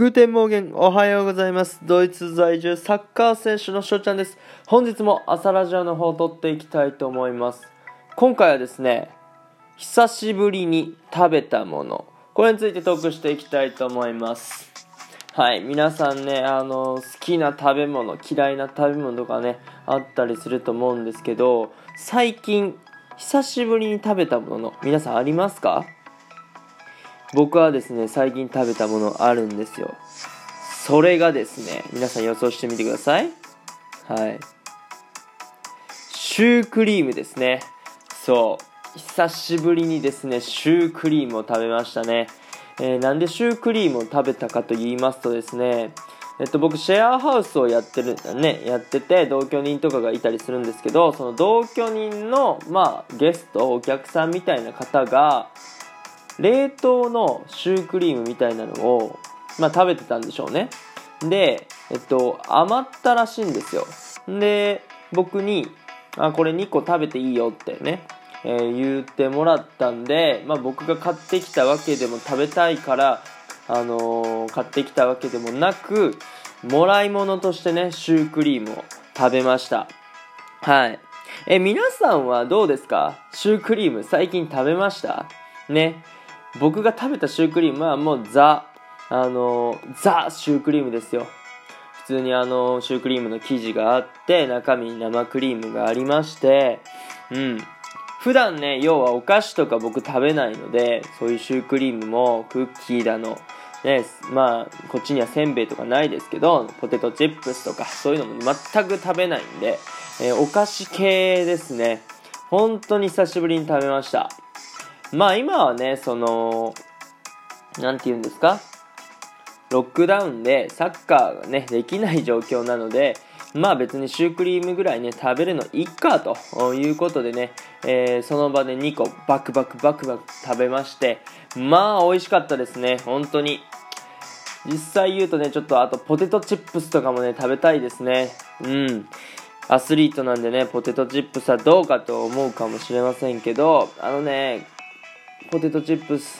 Guten Morgen、おはようございます。ドイツ在住サッカー選手のショウちゃんです。本日も朝ラジオの方を録っていきたいと思います。今回はですね、久しぶりに食べたもの、これについてトークしていきたいと思います。はい、皆さんね、あの、好きな食べ物、嫌いな食べ物とかね、あったりすると思うんですけど、最近、久しぶりに食べたもの、皆さんありますか？僕はですね最近食べたものあるんですよ。それがですね皆さん予想してみてください。はい。シュークリームですね。そう。久しぶりにですねシュークリームを食べましたね、えーなんでシュークリームを食べたかと言いますとですねえっと、僕シェアハウスをやってるねやってて同居人とかがいたりするんですけどその同居人のまあゲストお客さんみたいな方が冷凍のシュークリームみたいなのを、まあ、食べてたんでしょうね。で、えっと、余ったらしいんですよ。で僕にあこれ2個食べていいよってね、えー言ってもらったんで、まあ、僕が買ってきたわけでも食べたいから、あのー買ってきたわけでもなくもらい物としてねシュークリームを食べました。はい。え皆さんはどうですか？シュークリーム最近食べました？ね。僕が食べたシュークリームはもうザあのザシュークリームですよ。普通にあのシュークリームの生地があって中身に生クリームがありましてうん。普段ね要はお菓子とか僕食べないのでそういうシュークリームもクッキーだのねまあこっちにはせんべいとかないですけどポテトチップスとかそういうのも全く食べないんで、えーお菓子系ですね。本当に久しぶりに食べました。まあ今はねそのなんて言うんですか？ロックダウンでサッカーがねできない状況なのでまあ別にシュークリームぐらいね食べるのいっかということでね、えーその場で2個バクバクバクバク食べましてまあ美味しかったですね本当に。実際言うとねちょっとあとポテトチップスとかもね食べたいですね。うん。アスリートなんでねポテトチップスはどうかと思うかもしれませんけどあのねポテトチップス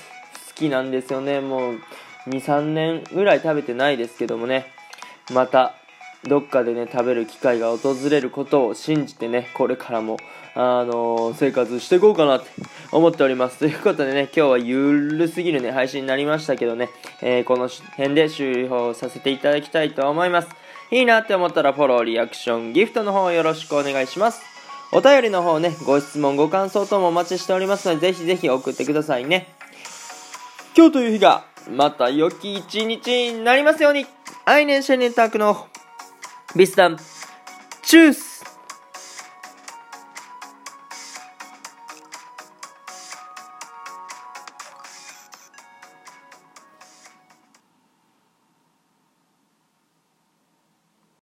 好きなんですよね。もう23年ぐらい食べてないですけどもね。またどっかでね食べる機会が訪れることを信じてねこれからもあの生活していこうかなって思っております。ということでね今日はゆるすぎるね配信になりましたけどね、えーこの辺で終了させていただきたいと思います。いいなって思ったらフォローリアクションギフトの方よろしくお願いします。お便りの方ねご質問ご感想等もお待ちしておりますのでぜひぜひ送ってくださいね。今日という日がまた良き一日になりますように。アイネンシェネンタクのビスタンチュース。